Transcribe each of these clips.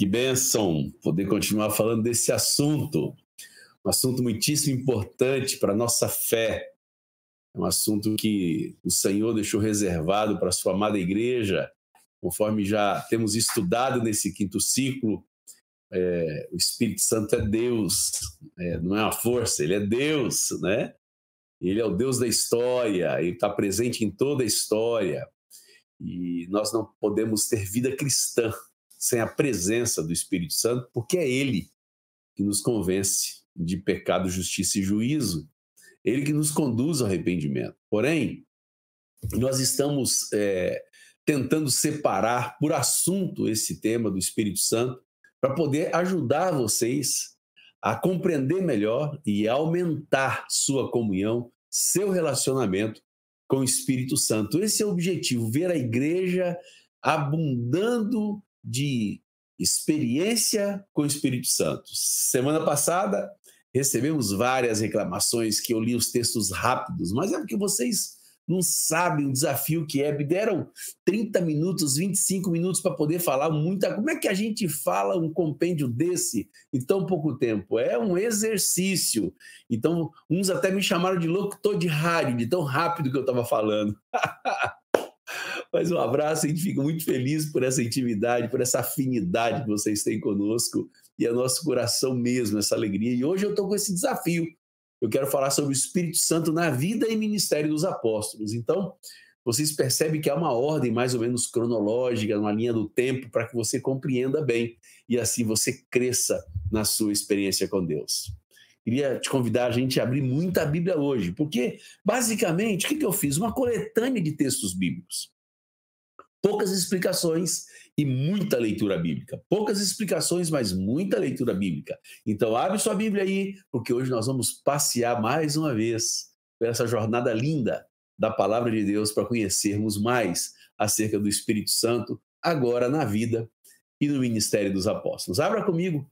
Que bênção poder continuar falando desse assunto. Um assunto muitíssimo importante para a nossa fé. É um assunto que o Senhor deixou reservado para a sua amada igreja, conforme já temos estudado nesse quinto ciclo. É, o Espírito Santo é Deus, é, não é uma força, ele é Deus, né? Ele é o Deus da história, ele está presente em toda a história. E nós não podemos ter vida cristã sem a presença do Espírito Santo, porque é Ele que nos convence de pecado, justiça e juízo. Ele que nos conduz ao arrependimento. Porém, nós estamos é, tentando separar por assunto esse tema do Espírito Santo para poder ajudar vocês a compreender melhor e aumentar sua comunhão, seu relacionamento com o Espírito Santo. Esse é o objetivo, ver a igreja abundando de experiência com o Espírito Santo. Semana passada recebemos várias reclamações que eu li os textos rápidos, mas é porque vocês não sabem o desafio que é. Me deram 30 minutos, 25 minutos para poder falar muita. Como é que a gente fala um compêndio desse em tão pouco tempo? É um exercício. Então, uns até me chamaram de locutor de rádio, de tão rápido que eu estava falando. Mas um abraço, a gente fica muito feliz por essa intimidade, por essa afinidade que vocês têm conosco e é nosso coração mesmo, essa alegria. E hoje eu estou com esse desafio eu quero falar sobre o Espírito Santo na vida e ministério dos apóstolos. Então, vocês percebem que há uma ordem mais ou menos cronológica, uma linha do tempo, para que você compreenda bem e assim você cresça na sua experiência com Deus. Queria te convidar a gente a abrir muita Bíblia hoje, porque, basicamente, o que eu fiz? Uma coletânea de textos bíblicos. Poucas explicações e muita leitura bíblica. Poucas explicações, mas muita leitura bíblica. Então, abre sua Bíblia aí, porque hoje nós vamos passear mais uma vez por essa jornada linda da palavra de Deus para conhecermos mais acerca do Espírito Santo, agora na vida e no ministério dos apóstolos. Abra comigo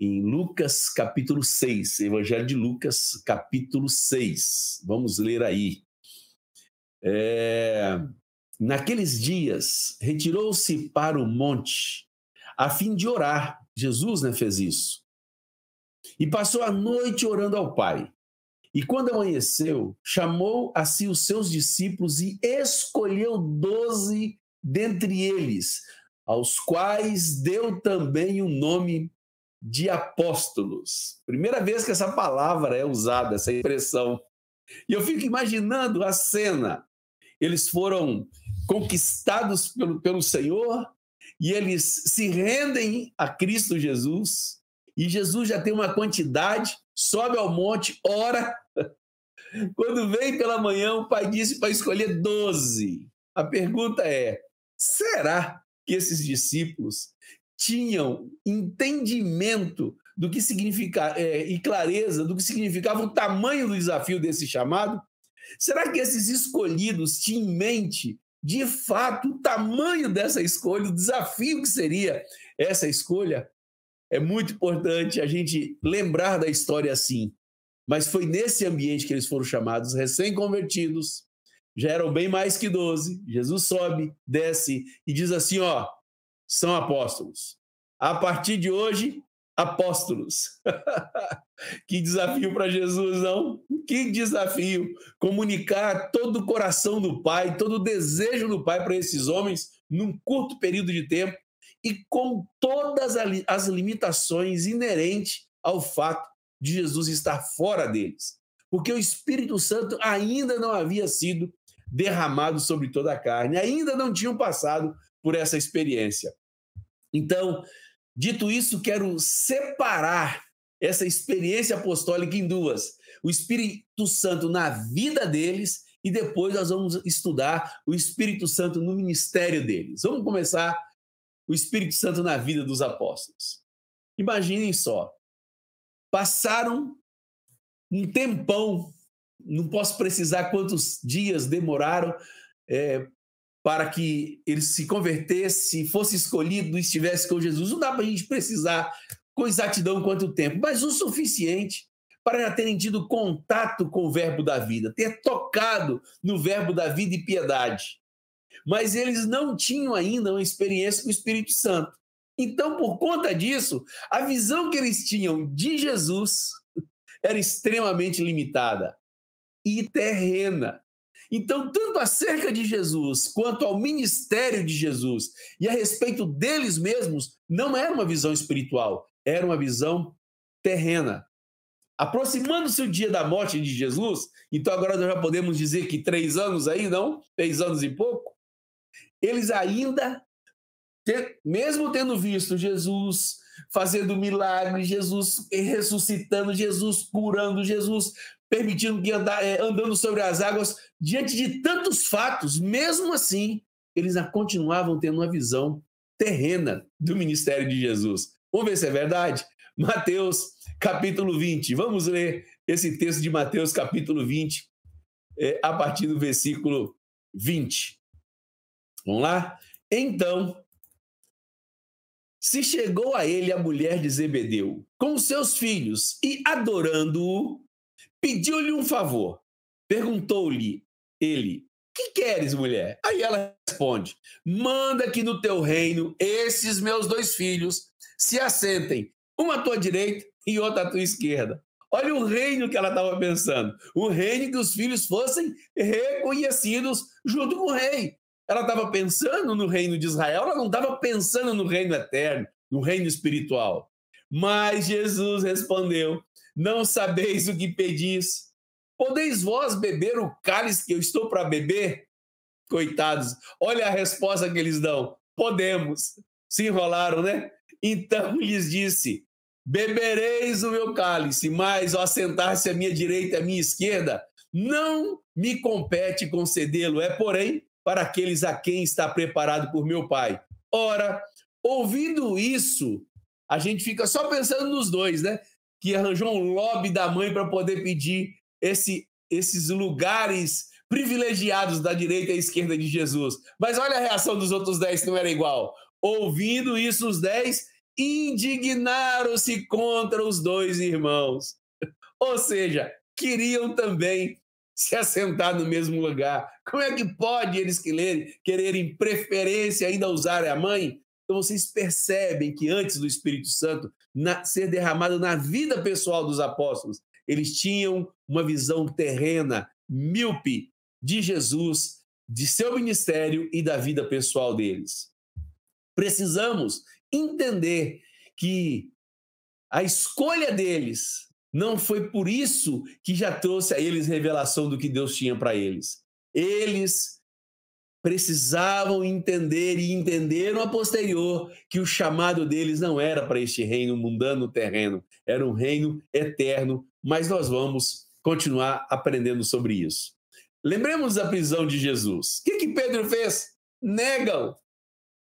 em Lucas capítulo 6, Evangelho de Lucas capítulo 6. Vamos ler aí. É... Naqueles dias, retirou-se para o monte, a fim de orar. Jesus né, fez isso. E passou a noite orando ao Pai. E quando amanheceu, chamou a si os seus discípulos e escolheu doze dentre eles, aos quais deu também o nome de apóstolos. Primeira vez que essa palavra é usada, essa expressão. E eu fico imaginando a cena. Eles foram conquistados pelo, pelo Senhor e eles se rendem a Cristo Jesus. E Jesus já tem uma quantidade, sobe ao monte, ora. Quando vem pela manhã, o pai disse para escolher doze. A pergunta é: será que esses discípulos tinham entendimento do que significa é, e clareza do que significava o tamanho do desafio desse chamado? Será que esses escolhidos tinham em mente de fato, o tamanho dessa escolha, o desafio que seria essa escolha, é muito importante a gente lembrar da história assim. Mas foi nesse ambiente que eles foram chamados, recém-convertidos, já eram bem mais que 12. Jesus sobe, desce e diz assim: ó, são apóstolos. A partir de hoje, apóstolos. que desafio para Jesus, não? Que desafio comunicar todo o coração do Pai, todo o desejo do Pai para esses homens num curto período de tempo e com todas as limitações inerentes ao fato de Jesus estar fora deles. Porque o Espírito Santo ainda não havia sido derramado sobre toda a carne, ainda não tinham passado por essa experiência. Então, Dito isso, quero separar essa experiência apostólica em duas: o Espírito Santo na vida deles e depois nós vamos estudar o Espírito Santo no ministério deles. Vamos começar o Espírito Santo na vida dos apóstolos. Imaginem só, passaram um tempão, não posso precisar quantos dias demoraram é, para que ele se convertesse, fosse escolhido, estivesse com Jesus. Não dá para a gente precisar com exatidão quanto tempo, mas o suficiente para terem tido contato com o verbo da vida, ter tocado no verbo da vida e piedade. Mas eles não tinham ainda uma experiência com o Espírito Santo. Então, por conta disso, a visão que eles tinham de Jesus era extremamente limitada e terrena. Então, tanto acerca de Jesus quanto ao ministério de Jesus e a respeito deles mesmos, não era uma visão espiritual, era uma visão terrena. Aproximando-se o dia da morte de Jesus, então agora nós já podemos dizer que três anos aí, não? Três anos e pouco. Eles ainda, mesmo tendo visto Jesus fazendo milagres, Jesus ressuscitando, Jesus curando, Jesus permitindo que andar, é, andando sobre as águas, diante de tantos fatos, mesmo assim, eles continuavam tendo uma visão terrena do ministério de Jesus. Vamos ver se é verdade? Mateus capítulo 20. Vamos ler esse texto de Mateus capítulo 20, é, a partir do versículo 20. Vamos lá? Então, se chegou a ele a mulher de Zebedeu com seus filhos e, adorando-o, pediu-lhe um favor. Perguntou-lhe ele: Que queres, mulher? Aí ela responde: Manda que no teu reino esses meus dois filhos se assentem, uma à tua direita e outra à tua esquerda. Olha o reino que ela estava pensando. O reino que os filhos fossem reconhecidos junto com o rei. Ela estava pensando no reino de Israel, ela não estava pensando no reino eterno, no reino espiritual. Mas Jesus respondeu: não sabeis o que pedis. Podeis vós beber o cálice que eu estou para beber? Coitados, olha a resposta que eles dão. Podemos. Se enrolaram, né? Então lhes disse: Bebereis o meu cálice, mas ao sentar-se à minha direita e à minha esquerda, não me compete concedê-lo, é porém para aqueles a quem está preparado por meu Pai. Ora, ouvindo isso, a gente fica só pensando nos dois, né? que arranjou um lobby da mãe para poder pedir esse, esses lugares privilegiados da direita e esquerda de Jesus. Mas olha a reação dos outros dez, não era igual. Ouvindo isso, os dez indignaram-se contra os dois irmãos. Ou seja, queriam também se assentar no mesmo lugar. Como é que pode eles quererem, quererem preferência ainda usar a mãe? Então vocês percebem que antes do Espírito Santo na, ser derramado na vida pessoal dos apóstolos, eles tinham uma visão terrena, míope de Jesus, de seu ministério e da vida pessoal deles. Precisamos entender que a escolha deles não foi por isso que já trouxe a eles revelação do que Deus tinha para eles. Eles precisavam entender e entenderam a posterior que o chamado deles não era para este reino mundano terreno, era um reino eterno, mas nós vamos continuar aprendendo sobre isso. Lembremos da prisão de Jesus. O que, que Pedro fez? Negam.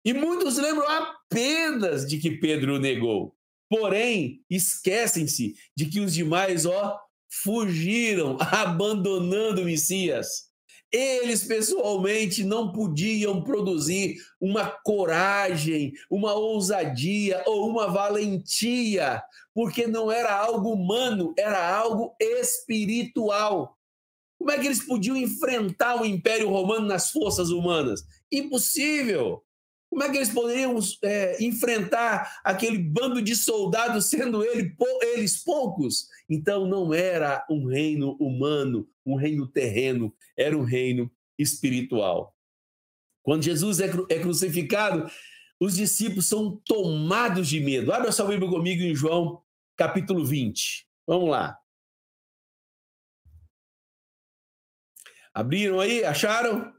E muitos lembram apenas de que Pedro negou. Porém, esquecem-se de que os demais, ó, fugiram, abandonando o Messias. Eles pessoalmente não podiam produzir uma coragem, uma ousadia ou uma valentia, porque não era algo humano, era algo espiritual. Como é que eles podiam enfrentar o Império Romano nas forças humanas? Impossível. Como é que eles poderiam é, enfrentar aquele bando de soldados, sendo ele, eles poucos? Então não era um reino humano, um reino terreno, era um reino espiritual. Quando Jesus é, cru é crucificado, os discípulos são tomados de medo. Abra sua Bíblia comigo em João, capítulo 20. Vamos lá. Abriram aí? Acharam?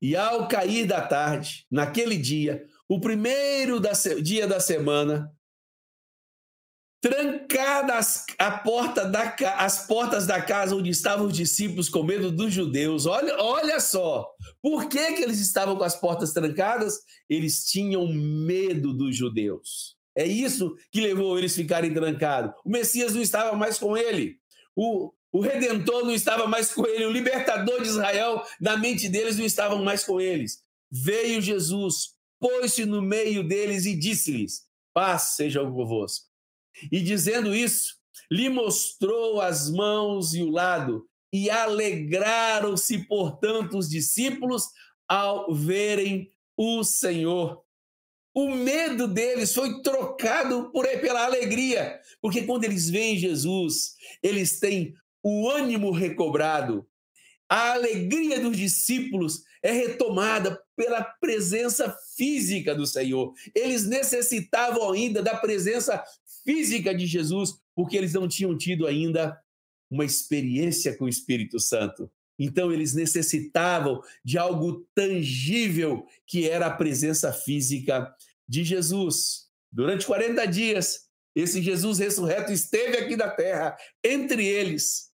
E ao cair da tarde, naquele dia, o primeiro da, dia da semana, trancadas a porta da, as portas da casa onde estavam os discípulos com medo dos judeus. Olha, olha só, por que, que eles estavam com as portas trancadas? Eles tinham medo dos judeus. É isso que levou eles a ficarem trancados. O Messias não estava mais com ele. O, o Redentor não estava mais com ele. O libertador de Israel, na mente deles, não estava mais com eles. Veio Jesus, pôs-se no meio deles e disse-lhes: Paz seja convosco. E dizendo isso, lhe mostrou as mãos e o lado, e alegraram-se, portanto, os discípulos ao verem o Senhor. O medo deles foi trocado por, pela alegria, porque quando eles veem Jesus, eles têm o ânimo recobrado. A alegria dos discípulos é retomada pela presença física do Senhor. Eles necessitavam ainda da presença física de Jesus, porque eles não tinham tido ainda uma experiência com o Espírito Santo. Então, eles necessitavam de algo tangível, que era a presença física de Jesus. Durante 40 dias, esse Jesus ressurreto esteve aqui na terra, entre eles,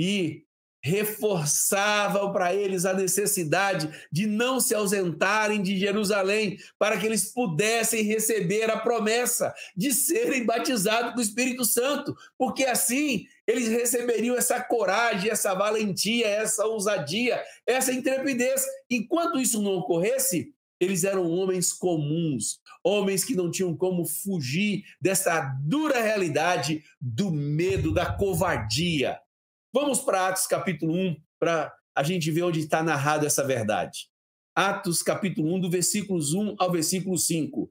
e reforçavam para eles a necessidade de não se ausentarem de Jerusalém, para que eles pudessem receber a promessa de serem batizados com o Espírito Santo, porque assim eles receberiam essa coragem, essa valentia, essa ousadia, essa intrepidez. Enquanto isso não ocorresse, eles eram homens comuns, homens que não tinham como fugir dessa dura realidade do medo, da covardia. Vamos para Atos capítulo 1, para a gente ver onde está narrado essa verdade. Atos capítulo 1, do versículos 1 ao versículo 5.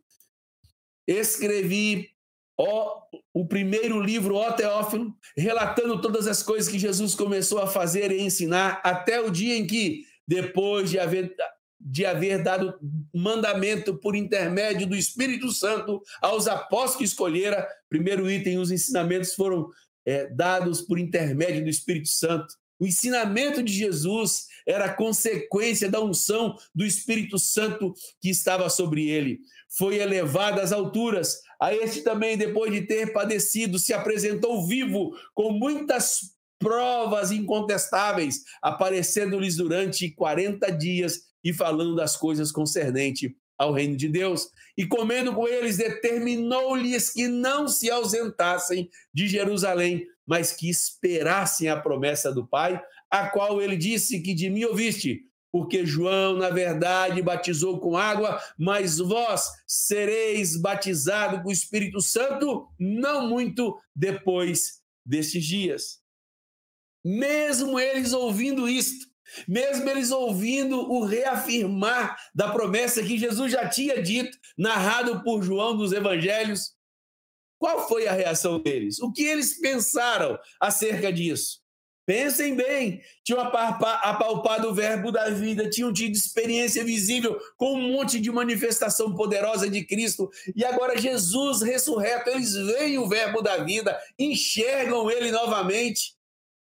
Escrevi ó, o primeiro livro, ó Teófilo, relatando todas as coisas que Jesus começou a fazer e ensinar até o dia em que, depois de haver de haver dado mandamento por intermédio do Espírito Santo aos apóstolos que escolhera. Primeiro item, os ensinamentos foram é, dados por intermédio do Espírito Santo. O ensinamento de Jesus era consequência da unção do Espírito Santo que estava sobre ele. Foi elevado às alturas. A este também, depois de ter padecido, se apresentou vivo, com muitas provas incontestáveis, aparecendo-lhes durante 40 dias e falando das coisas concernentes ao reino de Deus. E comendo com eles, determinou-lhes que não se ausentassem de Jerusalém, mas que esperassem a promessa do Pai, a qual ele disse que de mim ouviste, porque João, na verdade, batizou com água, mas vós sereis batizados com o Espírito Santo não muito depois destes dias. Mesmo eles ouvindo isto, mesmo eles ouvindo o reafirmar da promessa que Jesus já tinha dito, narrado por João dos Evangelhos, qual foi a reação deles? O que eles pensaram acerca disso? Pensem bem, tinham apalpado o verbo da vida, tinham tido experiência visível com um monte de manifestação poderosa de Cristo, e agora Jesus ressurreto, eles veem o verbo da vida, enxergam ele novamente,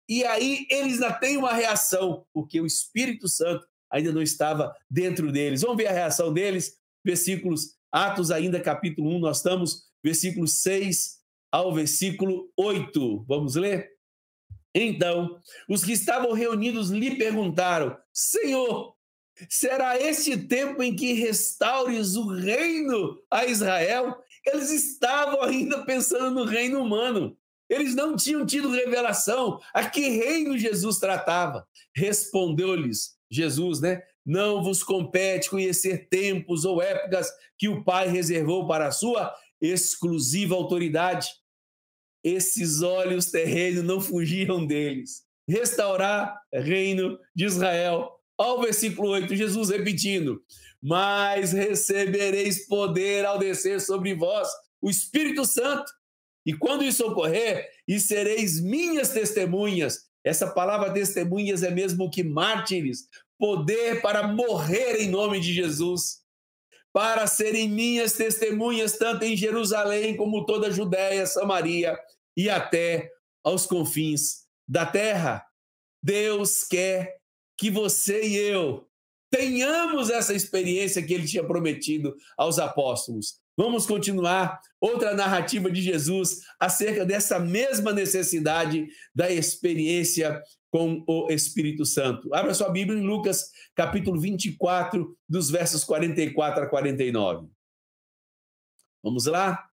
e aí eles ainda têm uma reação, porque o Espírito Santo ainda não estava dentro deles. Vamos ver a reação deles, versículos, Atos ainda, capítulo 1, nós estamos, versículo 6 ao versículo 8. Vamos ler? Então, os que estavam reunidos lhe perguntaram: Senhor, será este tempo em que restaures o reino a Israel? Eles estavam ainda pensando no reino humano. Eles não tinham tido revelação a que reino Jesus tratava. Respondeu-lhes Jesus, né? Não vos compete conhecer tempos ou épocas que o Pai reservou para a sua exclusiva autoridade. Esses olhos terrenos não fugiam deles. Restaurar reino de Israel. Ao versículo 8, Jesus repetindo: Mas recebereis poder ao descer sobre vós o Espírito Santo e quando isso ocorrer, e sereis minhas testemunhas. Essa palavra testemunhas é mesmo que mártires, poder para morrer em nome de Jesus, para serem minhas testemunhas tanto em Jerusalém como toda a Judéia, Samaria e até aos confins da terra. Deus quer que você e eu tenhamos essa experiência que ele tinha prometido aos apóstolos. Vamos continuar outra narrativa de Jesus acerca dessa mesma necessidade da experiência com o Espírito Santo. Abra sua Bíblia em Lucas, capítulo 24, dos versos 44 a 49. Vamos lá?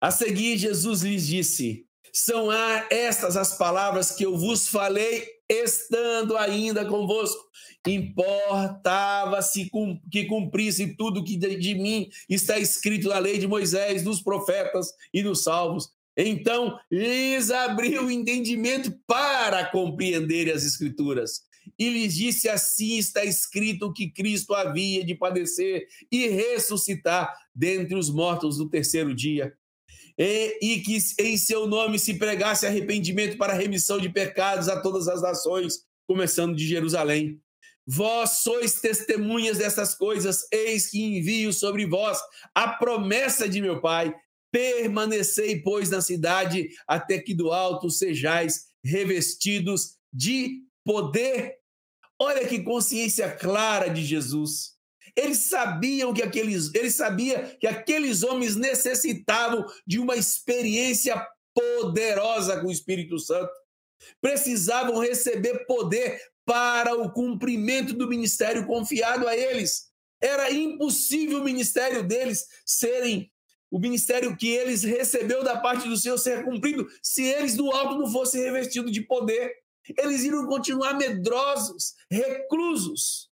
A seguir, Jesus lhes disse: São estas as palavras que eu vos falei estando ainda convosco importava-se que cumprisse tudo que de mim está escrito na lei de Moisés, dos profetas e dos salvos. Então lhes abriu o entendimento para compreender as Escrituras. e lhes disse: Assim está escrito que Cristo havia de padecer e ressuscitar dentre os mortos no terceiro dia. E, e, que em seu nome se pregasse arrependimento para remissão de pecados a todas as nações, começando de Jerusalém. Vós sois testemunhas dessas coisas, eis que envio sobre vós a promessa de meu Pai. Permanecei, pois, na cidade, até que do alto sejais revestidos de poder. Olha que consciência clara de Jesus. Eles sabiam que aqueles, ele sabia que aqueles homens necessitavam de uma experiência poderosa com o Espírito Santo. Precisavam receber poder para o cumprimento do ministério confiado a eles. Era impossível o ministério deles serem o ministério que eles recebeu da parte do Senhor ser cumprido se eles do alto não fossem revestidos de poder. Eles iriam continuar medrosos, reclusos.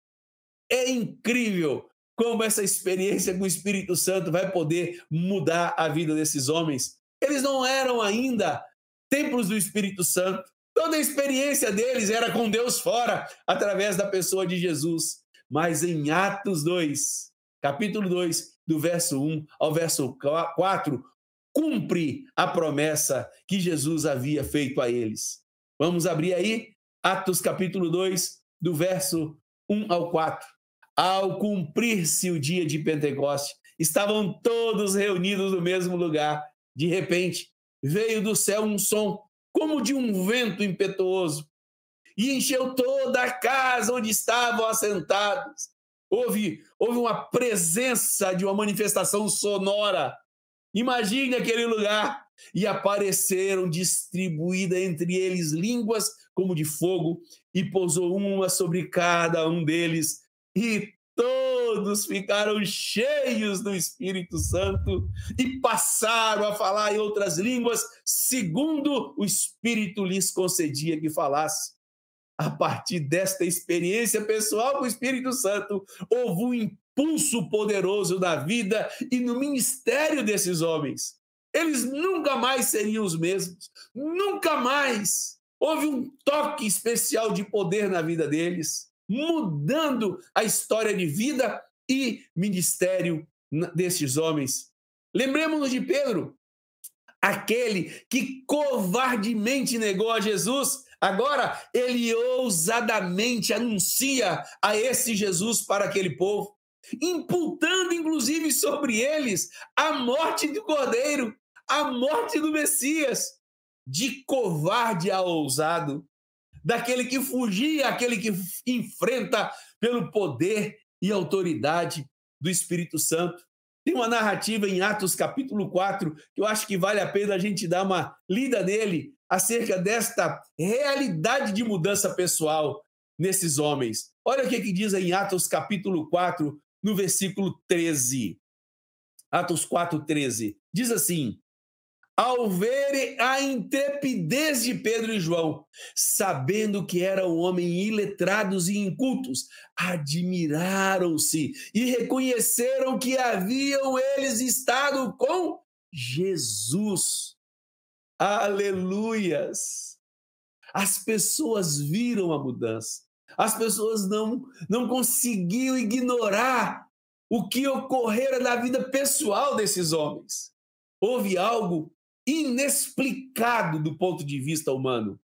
É incrível como essa experiência com o Espírito Santo vai poder mudar a vida desses homens. Eles não eram ainda templos do Espírito Santo. Toda a experiência deles era com Deus fora, através da pessoa de Jesus. Mas em Atos 2, capítulo 2, do verso 1 ao verso 4, cumpre a promessa que Jesus havia feito a eles. Vamos abrir aí Atos capítulo 2, do verso 1 ao 4. Ao cumprir-se o dia de Pentecoste, estavam todos reunidos no mesmo lugar. De repente, veio do céu um som como de um vento impetuoso, e encheu toda a casa onde estavam assentados. Houve, houve uma presença de uma manifestação sonora. Imagine aquele lugar. E apareceram distribuídas entre eles línguas como de fogo, e pousou uma sobre cada um deles, e todos ficaram cheios do Espírito Santo e passaram a falar em outras línguas, segundo o Espírito lhes concedia que falasse. A partir desta experiência pessoal com o Espírito Santo, houve um impulso poderoso na vida e no ministério desses homens. Eles nunca mais seriam os mesmos, nunca mais. Houve um toque especial de poder na vida deles mudando a história de vida e ministério desses homens. Lembremos-nos de Pedro, aquele que covardemente negou a Jesus. Agora ele ousadamente anuncia a esse Jesus para aquele povo, imputando inclusive sobre eles a morte do Cordeiro, a morte do Messias. De covarde a ousado, daquele que fugia, aquele que enfrenta pelo poder e autoridade do Espírito Santo. Tem uma narrativa em Atos capítulo 4 que eu acho que vale a pena a gente dar uma lida nele acerca desta realidade de mudança pessoal nesses homens. Olha o que, que diz em Atos capítulo 4, no versículo 13. Atos 4, 13. Diz assim: ao verem a intrepidez de Pedro e João, sabendo que eram homens iletrados e incultos, admiraram-se e reconheceram que haviam eles estado com Jesus. Aleluias! As pessoas viram a mudança. As pessoas não, não conseguiam ignorar o que ocorrera na vida pessoal desses homens. Houve algo inexplicado do ponto de vista humano.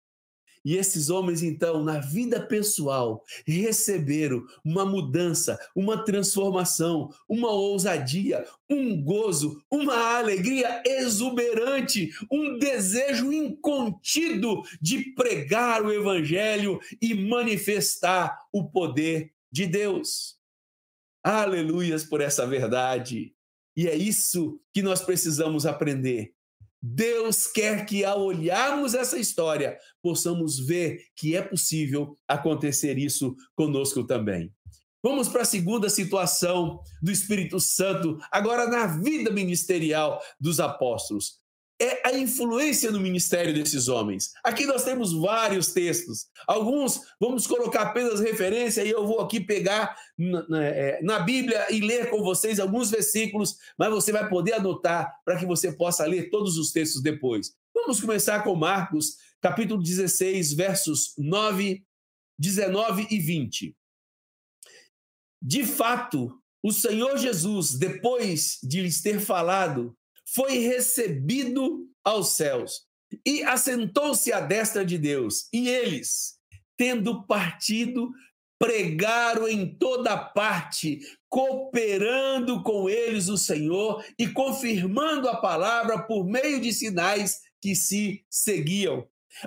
E esses homens, então, na vida pessoal, receberam uma mudança, uma transformação, uma ousadia, um gozo, uma alegria exuberante, um desejo incontido de pregar o Evangelho e manifestar o poder de Deus. Aleluias por essa verdade. E é isso que nós precisamos aprender Deus quer que, ao olharmos essa história, possamos ver que é possível acontecer isso conosco também. Vamos para a segunda situação do Espírito Santo, agora na vida ministerial dos apóstolos é a influência no ministério desses homens. Aqui nós temos vários textos. Alguns vamos colocar apenas referência e eu vou aqui pegar na, na, é, na, Bíblia e ler com vocês alguns versículos, mas você vai poder anotar para que você possa ler todos os textos depois. Vamos começar com Marcos, capítulo 16, versos 9 19 e 20. De fato, o Senhor Jesus, depois de lhes ter falado, foi recebido aos céus e assentou-se à destra de Deus. E eles, tendo partido, pregaram em toda parte, cooperando com eles o Senhor e confirmando a palavra por meio de sinais que se seguiam.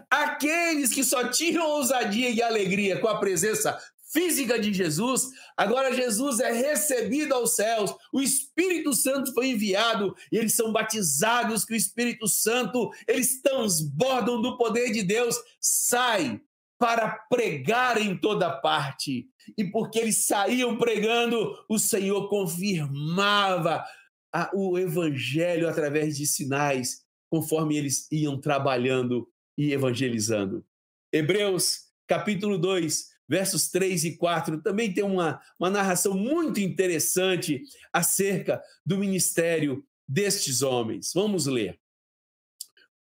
Aqueles que só tinham ousadia e alegria com a presença física de Jesus, agora Jesus é recebido aos céus, o Espírito Santo foi enviado e eles são batizados com o Espírito Santo, eles transbordam do poder de Deus, sai para pregar em toda parte. E porque eles saíam pregando, o Senhor confirmava a, o evangelho através de sinais, conforme eles iam trabalhando e evangelizando. Hebreus, capítulo 2, versos 3 e 4, também tem uma, uma narração muito interessante acerca do ministério destes homens. Vamos ler.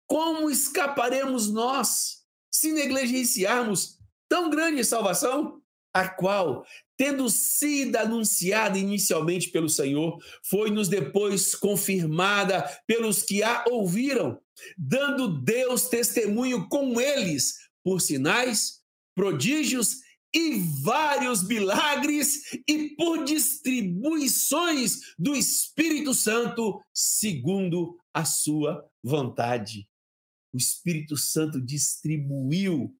Como escaparemos nós? se negligenciarmos tão grande salvação, a qual, tendo sido anunciada inicialmente pelo Senhor, foi-nos depois confirmada pelos que a ouviram, dando Deus testemunho com eles por sinais, prodígios e vários milagres e por distribuições do Espírito Santo, segundo a sua vontade o Espírito Santo distribuiu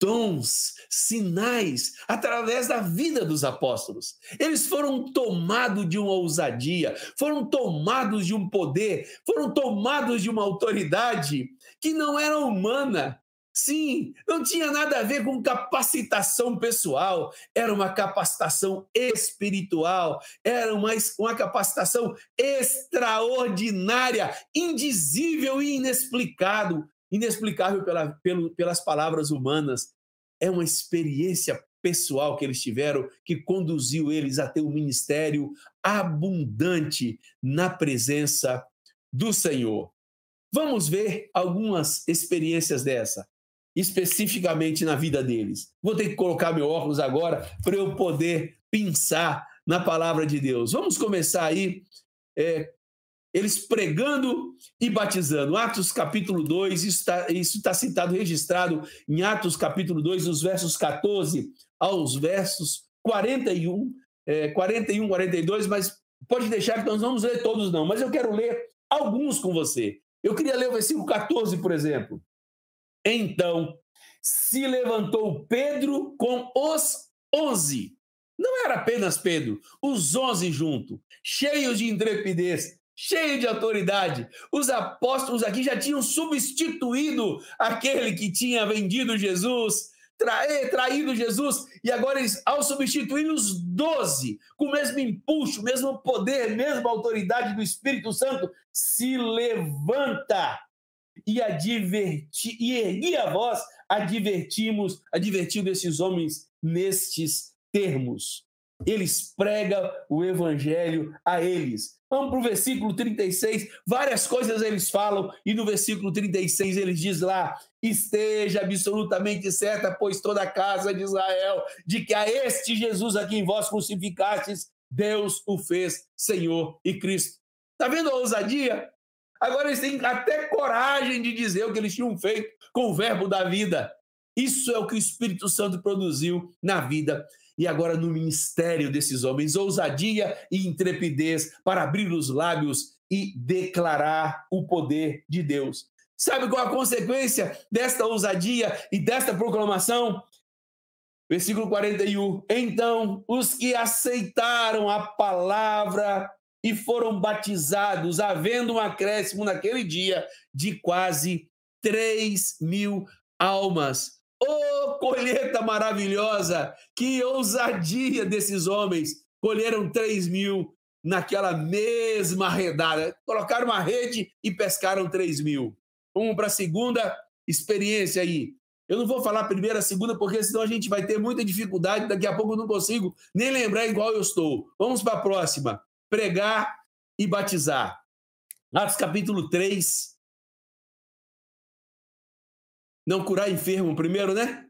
dons, sinais através da vida dos apóstolos. Eles foram tomados de uma ousadia, foram tomados de um poder, foram tomados de uma autoridade que não era humana. Sim, não tinha nada a ver com capacitação pessoal, era uma capacitação espiritual, era uma, uma capacitação extraordinária, indizível e inexplicável, inexplicável pela, pelo, pelas palavras humanas. É uma experiência pessoal que eles tiveram que conduziu eles a ter um ministério abundante na presença do Senhor. Vamos ver algumas experiências dessa especificamente na vida deles. Vou ter que colocar meu óculos agora para eu poder pensar na palavra de Deus. Vamos começar aí, é, eles pregando e batizando. Atos capítulo 2, isso está tá citado, registrado em Atos capítulo 2, dos versos 14 aos versos 41, é, 41, 42, mas pode deixar que nós não vamos ler todos não, mas eu quero ler alguns com você. Eu queria ler o versículo 14, por exemplo. Então se levantou Pedro com os onze. Não era apenas Pedro, os onze junto, cheios de intrepidez, cheios de autoridade. Os apóstolos aqui já tinham substituído aquele que tinha vendido Jesus, traído, traído Jesus, e agora eles, ao substituir os doze, com o mesmo impulso, mesmo poder, mesma autoridade do Espírito Santo, se levanta e adverti, e ergui a voz, advertimos, advertindo esses homens nestes termos. Eles pregam o evangelho a eles. Vamos para o versículo 36, várias coisas eles falam, e no versículo 36 eles diz lá: esteja absolutamente certa, pois toda a casa de Israel, de que a este Jesus a quem vós crucificastes, Deus o fez Senhor e Cristo. Está vendo a ousadia? Agora eles têm até coragem de dizer o que eles tinham feito com o verbo da vida. Isso é o que o Espírito Santo produziu na vida e agora no ministério desses homens, ousadia e intrepidez para abrir os lábios e declarar o poder de Deus. Sabe qual a consequência desta ousadia e desta proclamação? Versículo 41. Então, os que aceitaram a palavra e foram batizados, havendo um acréscimo naquele dia de quase 3 mil almas. Oh, colheita maravilhosa! Que ousadia desses homens! Colheram 3 mil naquela mesma redada. Colocaram uma rede e pescaram 3 mil. Vamos para a segunda experiência aí. Eu não vou falar primeira, segunda, porque senão a gente vai ter muita dificuldade. Daqui a pouco eu não consigo nem lembrar igual eu estou. Vamos para a próxima pregar e batizar. Atos capítulo 3. Não curar enfermo primeiro, né?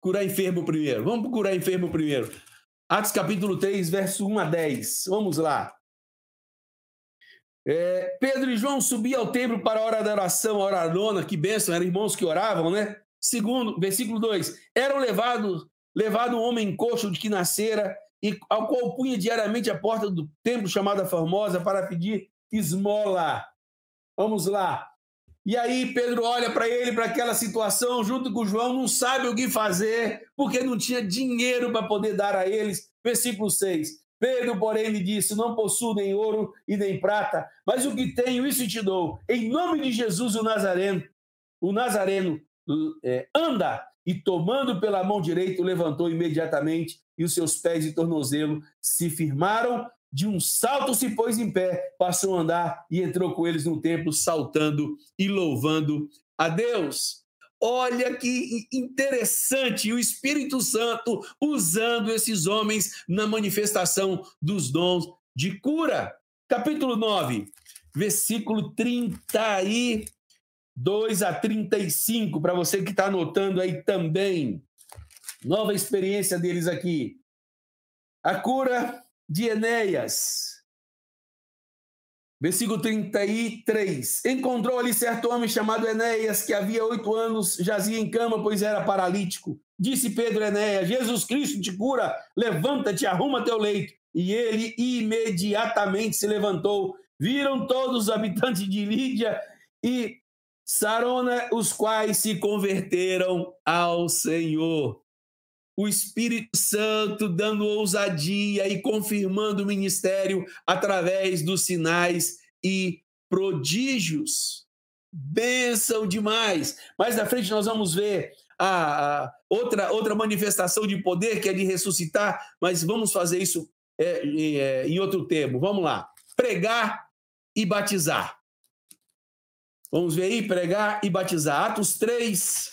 curar enfermo primeiro. Vamos curar enfermo primeiro. Atos capítulo 3, verso 1 a 10. Vamos lá. É, Pedro e João subiam ao templo para a hora da oração, a hora nona, que bênção, eram irmãos que oravam, né? Segundo, versículo 2: eram levados levado um homem coxo de que nascera, e ao qual punha diariamente a porta do templo chamada Formosa para pedir esmola. Vamos lá. E aí Pedro olha para ele, para aquela situação, junto com João, não sabe o que fazer, porque não tinha dinheiro para poder dar a eles. Versículo 6. Pedro, porém, lhe disse: Não possuo nem ouro e nem prata, mas o que tenho, isso te dou. Em nome de Jesus, o Nazareno, o Nazareno é, anda. E tomando pela mão direita, levantou imediatamente, e os seus pés e tornozelo se firmaram. De um salto se pôs em pé, passou a andar e entrou com eles no templo, saltando e louvando a Deus. Olha que interessante o Espírito Santo usando esses homens na manifestação dos dons de cura. Capítulo 9, versículo 32 a 35, para você que está anotando aí também. Nova experiência deles aqui. A cura de Enéas. Versículo 33. Encontrou ali certo homem chamado Enéas, que havia oito anos jazia em cama, pois era paralítico. Disse Pedro Enéas: Jesus Cristo te cura, levanta-te, arruma teu leito. E ele imediatamente se levantou. Viram todos os habitantes de Lídia e Sarona, os quais se converteram ao Senhor o Espírito Santo dando ousadia e confirmando o ministério através dos sinais e prodígios. Bênção demais! Mais na frente nós vamos ver a, a, outra, outra manifestação de poder que é de ressuscitar, mas vamos fazer isso é, é, em outro termo. Vamos lá. Pregar e batizar. Vamos ver aí, pregar e batizar. Atos 3,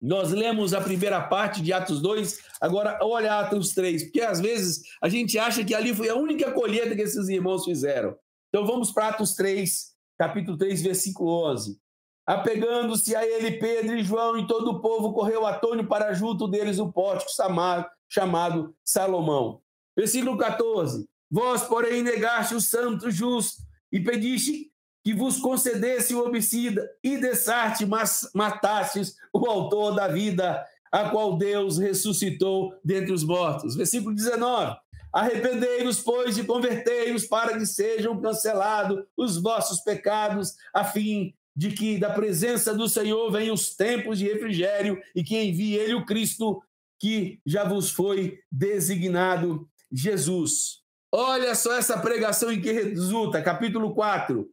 nós lemos a primeira parte de Atos 2, agora olha Atos 3, porque às vezes a gente acha que ali foi a única colheita que esses irmãos fizeram. Então vamos para Atos 3, capítulo 3, versículo 11. Apegando-se a ele, Pedro e João e todo o povo correu atônio para junto deles o pórtico chamado, chamado Salomão. Versículo 14. Vós, porém, negaste o santo justo e pediste que vos concedesse o homicida e dessarte, mas matastes o autor da vida, a qual Deus ressuscitou dentre os mortos. Versículo 19. Arrependei-vos, pois, e convertei-vos para que sejam cancelados os vossos pecados, a fim de que da presença do Senhor venham os tempos de refrigério e que envie ele o Cristo que já vos foi designado Jesus. Olha só essa pregação em que resulta, capítulo 4.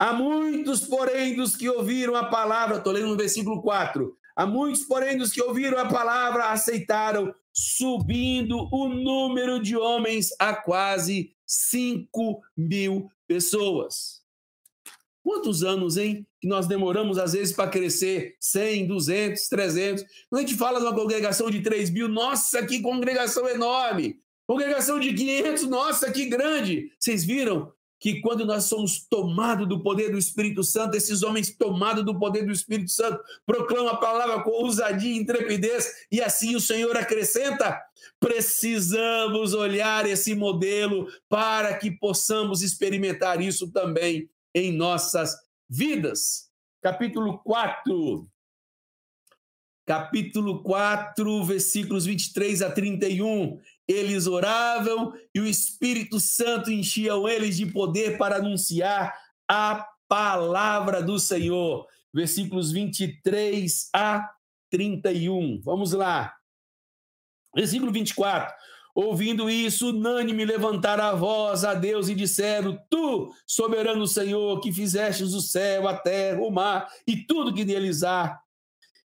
Há muitos, porém, dos que ouviram a palavra, estou lendo no versículo 4. Há muitos, porém, dos que ouviram a palavra aceitaram, subindo o número de homens a quase 5 mil pessoas. Quantos anos, hein? Que nós demoramos, às vezes, para crescer 100, 200, 300. Quando a gente fala de uma congregação de 3 mil, nossa, que congregação enorme! Congregação de 500, nossa, que grande! Vocês viram que quando nós somos tomados do poder do Espírito Santo, esses homens tomados do poder do Espírito Santo proclamam a palavra com ousadia e intrepidez, e assim o Senhor acrescenta: precisamos olhar esse modelo para que possamos experimentar isso também em nossas vidas. Capítulo 4. Capítulo 4, versículos 23 a 31 eles oravam e o Espírito Santo enchia eles de poder para anunciar a palavra do Senhor. Versículos 23 a 31. Vamos lá. Versículo 24. Ouvindo isso, unânime levantaram a voz a Deus e disseram: Tu, soberano Senhor, que fizestes o céu, a terra, o mar e tudo que neles há,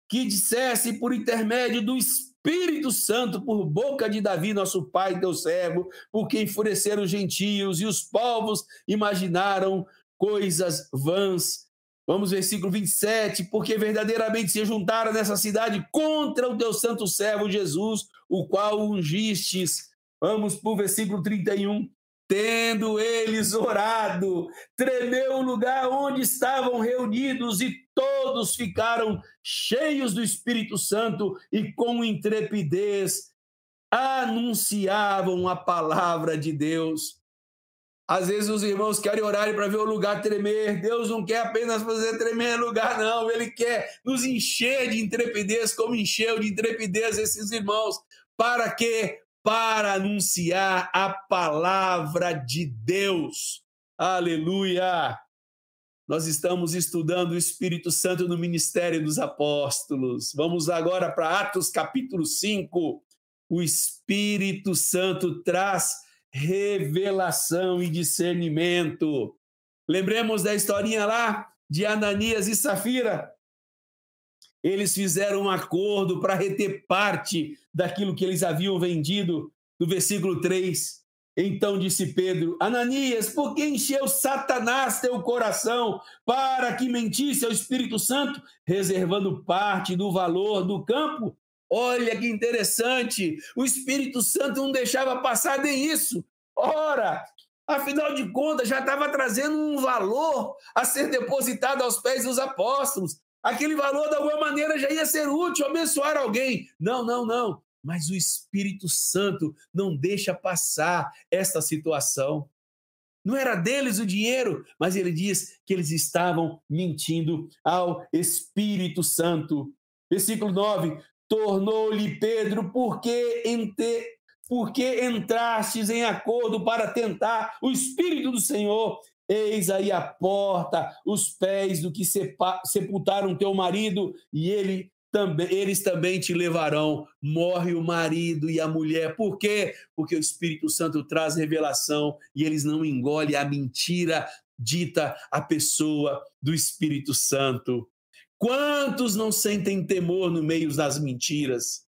que dissesse por intermédio do Espírito Espírito Santo por boca de Davi, nosso pai, teu servo, porque enfureceram os gentios e os povos imaginaram coisas vãs. Vamos, versículo 27, porque verdadeiramente se juntaram nessa cidade contra o teu santo servo Jesus, o qual ungistes. Vamos para o versículo 31. Tendo eles orado, tremeu o lugar onde estavam reunidos e todos ficaram cheios do Espírito Santo e com intrepidez anunciavam a palavra de Deus. Às vezes os irmãos querem orar para ver o lugar tremer. Deus não quer apenas fazer tremer lugar, não. Ele quer nos encher de intrepidez, como encheu de intrepidez esses irmãos. Para quê? Para anunciar a palavra de Deus. Aleluia! Nós estamos estudando o Espírito Santo no ministério dos apóstolos. Vamos agora para Atos capítulo 5. O Espírito Santo traz revelação e discernimento. Lembremos da historinha lá de Ananias e Safira. Eles fizeram um acordo para reter parte daquilo que eles haviam vendido, no versículo 3. Então disse Pedro: Ananias, por que encheu Satanás teu coração para que mentisse ao Espírito Santo, reservando parte do valor do campo? Olha que interessante, o Espírito Santo não deixava passar nem isso. Ora, afinal de contas, já estava trazendo um valor a ser depositado aos pés dos apóstolos. Aquele valor, de alguma maneira, já ia ser útil, abençoar alguém. Não, não, não. Mas o Espírito Santo não deixa passar esta situação. Não era deles o dinheiro, mas ele diz que eles estavam mentindo ao Espírito Santo. Versículo 9: tornou-lhe Pedro, porque, ente, porque entrastes em acordo para tentar o Espírito do Senhor. Eis aí a porta, os pés do que sepultaram teu marido, e ele também, eles também te levarão. Morre o marido e a mulher. Por quê? Porque o Espírito Santo traz revelação e eles não engolem a mentira dita à pessoa do Espírito Santo. Quantos não sentem temor no meio das mentiras?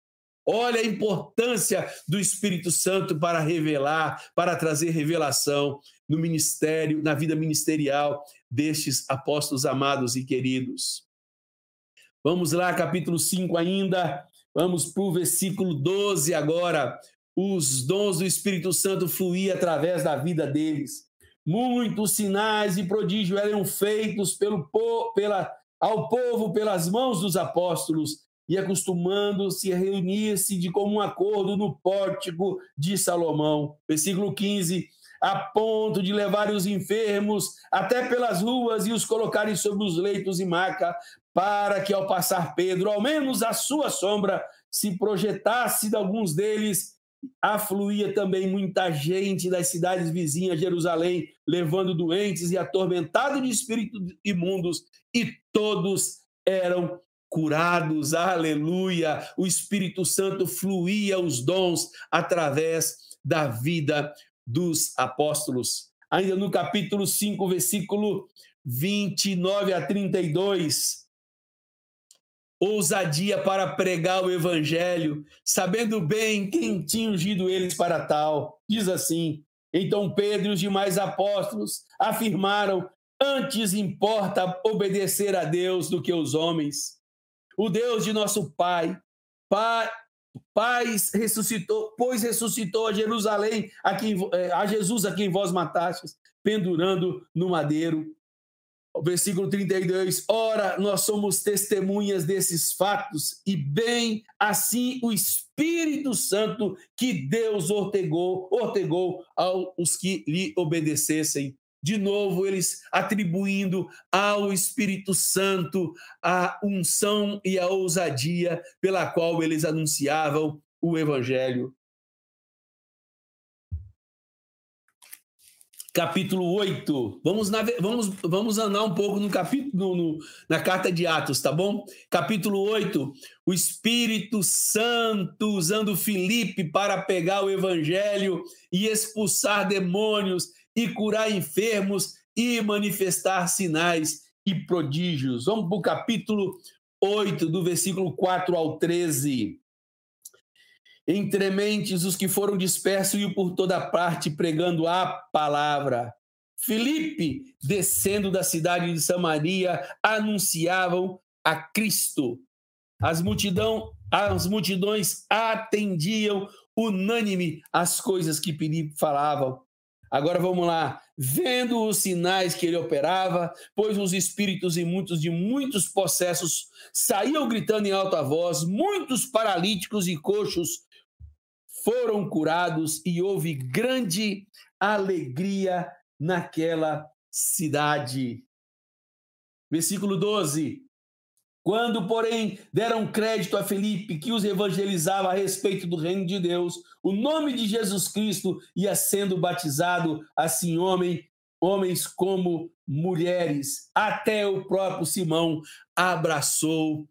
Olha a importância do Espírito Santo para revelar, para trazer revelação no ministério, na vida ministerial destes apóstolos amados e queridos. Vamos lá, capítulo 5 ainda. Vamos para o versículo 12 agora. Os dons do Espírito Santo fluíam através da vida deles. Muitos sinais e prodígios eram feitos pelo, pela ao povo pelas mãos dos apóstolos e acostumando-se a reunir-se de comum acordo no pórtico de Salomão. Versículo 15. A ponto de levar os enfermos até pelas ruas e os colocarem sobre os leitos e maca, para que ao passar Pedro, ao menos a sua sombra, se projetasse de alguns deles afluía também muita gente das cidades vizinhas de Jerusalém, levando doentes e atormentados de espíritos imundos, e todos eram curados. Aleluia! O Espírito Santo fluía os dons através da vida dos apóstolos. Ainda no capítulo 5, versículo 29 a 32, ousadia para pregar o evangelho, sabendo bem quem tinha ungido eles para tal. Diz assim: Então Pedro e os demais apóstolos afirmaram: Antes importa obedecer a Deus do que os homens. O Deus de nosso Pai, Pai, Pai ressuscitou, pois ressuscitou a Jerusalém, a, quem, eh, a Jesus a quem vós matastes, pendurando no madeiro versículo 32, ora, nós somos testemunhas desses fatos, e bem assim o Espírito Santo que Deus ortegou, ortegou aos que lhe obedecessem. De novo, eles atribuindo ao Espírito Santo a unção e a ousadia pela qual eles anunciavam o Evangelho. capítulo 8. Vamos, vamos, vamos andar um pouco no capítulo no, na carta de Atos, tá bom? Capítulo 8. O Espírito Santo usando Filipe para pegar o evangelho e expulsar demônios e curar enfermos e manifestar sinais e prodígios. Vamos para o capítulo 8, do versículo 4 ao 13. Entre mentes os que foram dispersos iam por toda parte pregando a palavra. Filipe, descendo da cidade de Samaria, anunciavam a Cristo. As, multidão, as multidões atendiam unânime as coisas que Filipe falavam. Agora vamos lá. Vendo os sinais que ele operava, pois os espíritos imundos de muitos possessos saíam gritando em alta voz, muitos paralíticos e coxos foram curados e houve grande alegria naquela cidade. Versículo 12. Quando, porém, deram crédito a Felipe, que os evangelizava a respeito do reino de Deus, o nome de Jesus Cristo ia sendo batizado, assim homem, homens como mulheres. Até o próprio Simão abraçou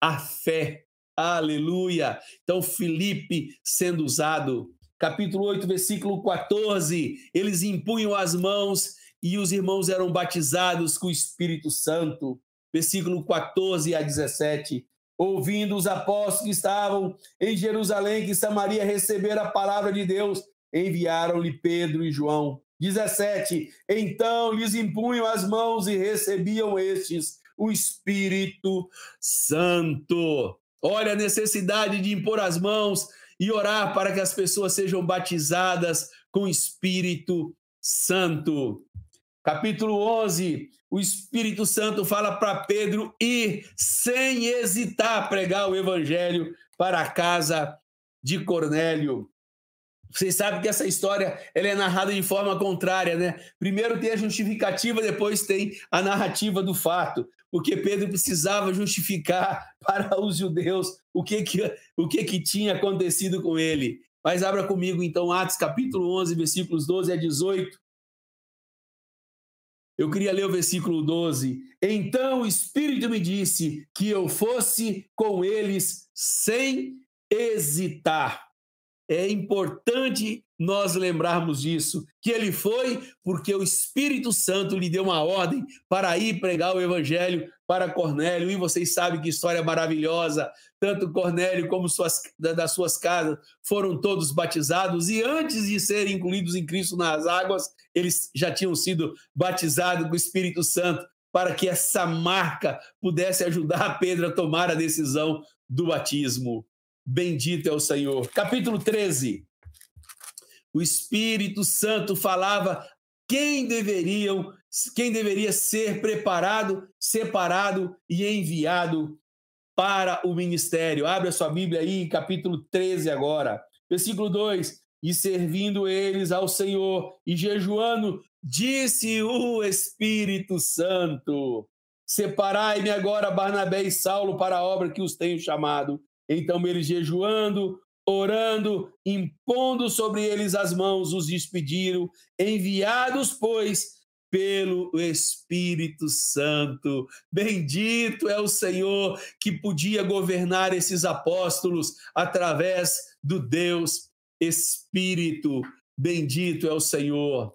a fé. Aleluia! Então, Felipe sendo usado. Capítulo 8, versículo 14. Eles impunham as mãos e os irmãos eram batizados com o Espírito Santo versículo 14 a 17. Ouvindo os apóstolos que estavam em Jerusalém, que Samaria recebera a palavra de Deus, enviaram-lhe Pedro e João. 17. Então lhes impunham as mãos e recebiam estes o Espírito Santo. Olha a necessidade de impor as mãos e orar para que as pessoas sejam batizadas com o Espírito Santo. Capítulo 11, o Espírito Santo fala para Pedro ir sem hesitar pregar o evangelho para a casa de Cornélio. Vocês sabem que essa história ela é narrada de forma contrária, né? Primeiro tem a justificativa, depois tem a narrativa do fato, porque Pedro precisava justificar para os judeus o que que, o que, que tinha acontecido com ele. Mas abra comigo então Atos capítulo 11, versículos 12 a 18. Eu queria ler o versículo 12. Então o Espírito me disse que eu fosse com eles sem hesitar. É importante nós lembrarmos disso, que ele foi porque o Espírito Santo lhe deu uma ordem para ir pregar o evangelho para Cornélio, e vocês sabem que história maravilhosa, tanto Cornélio como suas, das suas casas foram todos batizados, e antes de serem incluídos em Cristo nas águas, eles já tinham sido batizados com o Espírito Santo, para que essa marca pudesse ajudar Pedro a tomar a decisão do batismo. Bendito é o Senhor. Capítulo 13 o Espírito Santo falava quem deveriam, quem deveria ser preparado, separado e enviado para o ministério. Abre a sua Bíblia aí, capítulo 13 agora. Versículo 2: E servindo eles ao Senhor e jejuando, disse o Espírito Santo: Separai-me agora Barnabé e Saulo para a obra que os tenho chamado. Então eles jejuando, orando, impondo sobre eles as mãos, os despediram, enviados, pois, pelo Espírito Santo. Bendito é o Senhor que podia governar esses apóstolos através do Deus Espírito. Bendito é o Senhor.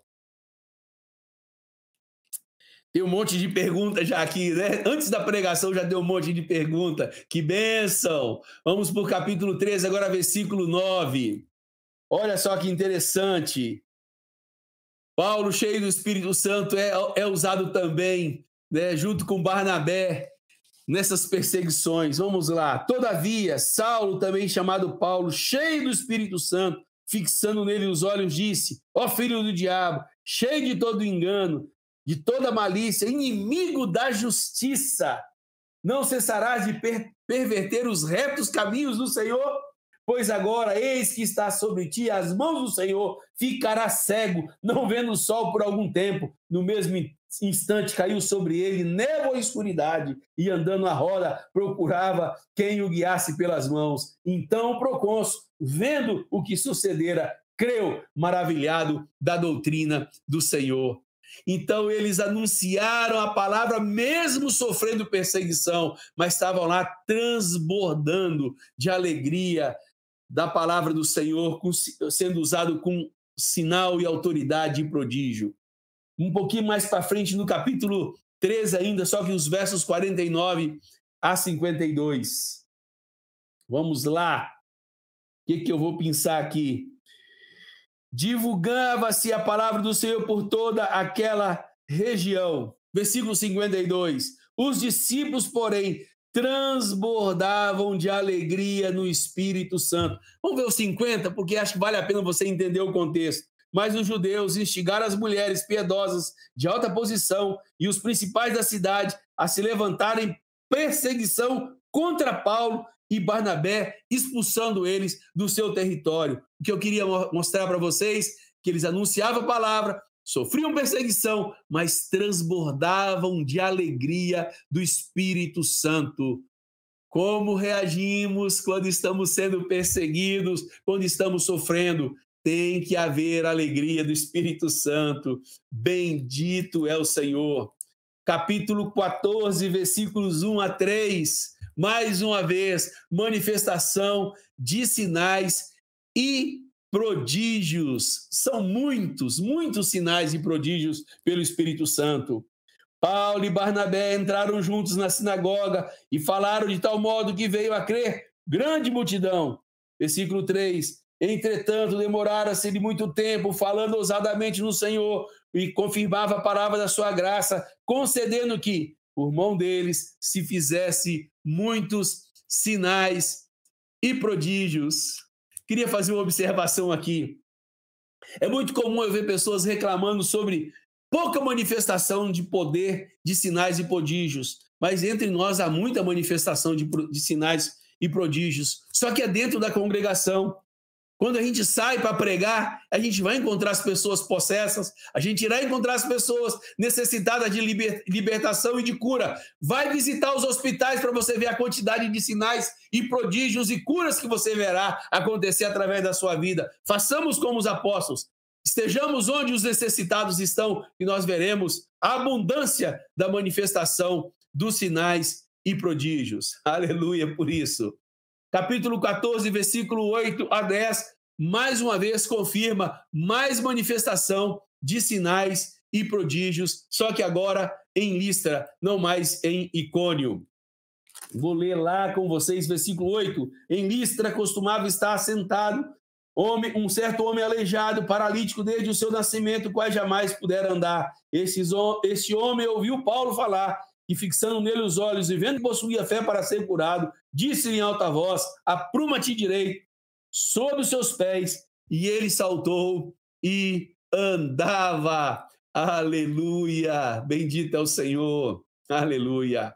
Tem um monte de perguntas já aqui, né? Antes da pregação já deu um monte de pergunta. Que bênção! Vamos para o capítulo 13, agora versículo 9. Olha só que interessante. Paulo, cheio do Espírito Santo, é, é usado também, né, junto com Barnabé, nessas perseguições. Vamos lá. Todavia, Saulo, também chamado Paulo, cheio do Espírito Santo, fixando nele os olhos, disse: Ó filho do diabo, cheio de todo engano, de toda malícia, inimigo da justiça. Não cessarás de per perverter os retos caminhos do Senhor, pois agora eis que está sobre ti as mãos do Senhor, ficará cego, não vendo o sol por algum tempo. No mesmo instante caiu sobre ele névoa e escuridade, e andando à roda procurava quem o guiasse pelas mãos. Então o procônsul, vendo o que sucedera, creu, maravilhado da doutrina do Senhor. Então eles anunciaram a palavra, mesmo sofrendo perseguição, mas estavam lá transbordando de alegria da palavra do Senhor, sendo usado com sinal e autoridade e prodígio. Um pouquinho mais para frente, no capítulo 13 ainda, só que os versos 49 a 52. Vamos lá. O que, que eu vou pensar aqui? Divulgava-se a palavra do Senhor por toda aquela região. Versículo 52. Os discípulos, porém, transbordavam de alegria no Espírito Santo. Vamos ver o 50, porque acho que vale a pena você entender o contexto. Mas os judeus instigaram as mulheres piedosas de alta posição e os principais da cidade a se levantarem perseguição contra Paulo e Barnabé, expulsando eles do seu território. O que eu queria mostrar para vocês que eles anunciavam a palavra, sofriam perseguição, mas transbordavam de alegria do Espírito Santo. Como reagimos quando estamos sendo perseguidos, quando estamos sofrendo? Tem que haver alegria do Espírito Santo. Bendito é o Senhor. Capítulo 14, versículos 1 a 3. Mais uma vez, manifestação de sinais e prodígios. São muitos, muitos sinais e prodígios pelo Espírito Santo. Paulo e Barnabé entraram juntos na sinagoga e falaram de tal modo que veio a crer grande multidão. Versículo 3. Entretanto, demorara-se de muito tempo, falando ousadamente no Senhor, e confirmava a palavra da sua graça, concedendo que, por mão deles, se fizesse muitos sinais e prodígios. Queria fazer uma observação aqui. É muito comum eu ver pessoas reclamando sobre pouca manifestação de poder, de sinais e prodígios, mas entre nós há muita manifestação de, de sinais e prodígios. Só que é dentro da congregação. Quando a gente sai para pregar, a gente vai encontrar as pessoas possessas, a gente irá encontrar as pessoas necessitadas de liber, libertação e de cura. Vai visitar os hospitais para você ver a quantidade de sinais e prodígios e curas que você verá acontecer através da sua vida. Façamos como os apóstolos. Estejamos onde os necessitados estão e nós veremos a abundância da manifestação dos sinais e prodígios. Aleluia por isso capítulo 14, versículo 8 a 10, mais uma vez confirma mais manifestação de sinais e prodígios, só que agora em Listra, não mais em Icônio. Vou ler lá com vocês, versículo 8. Em Listra costumava estar sentado homem, um certo homem aleijado, paralítico desde o seu nascimento, quase jamais pudera andar. Esse, homem ouviu Paulo falar e fixando nele os olhos e vendo que possuía fé para ser curado, disse em alta voz: Apruma-te direito, sob os seus pés. E ele saltou e andava. Aleluia! Bendito é o Senhor. Aleluia.